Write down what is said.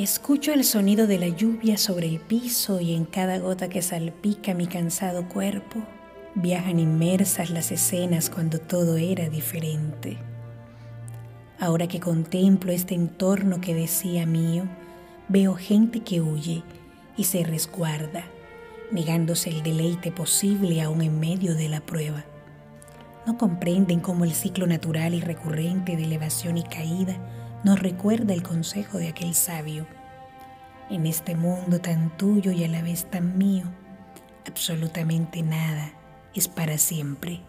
Escucho el sonido de la lluvia sobre el piso y en cada gota que salpica mi cansado cuerpo viajan inmersas las escenas cuando todo era diferente. Ahora que contemplo este entorno que decía mío, veo gente que huye y se resguarda, negándose el deleite posible aún en medio de la prueba. No comprenden cómo el ciclo natural y recurrente de elevación y caída nos recuerda el consejo de aquel sabio. En este mundo tan tuyo y a la vez tan mío, absolutamente nada es para siempre.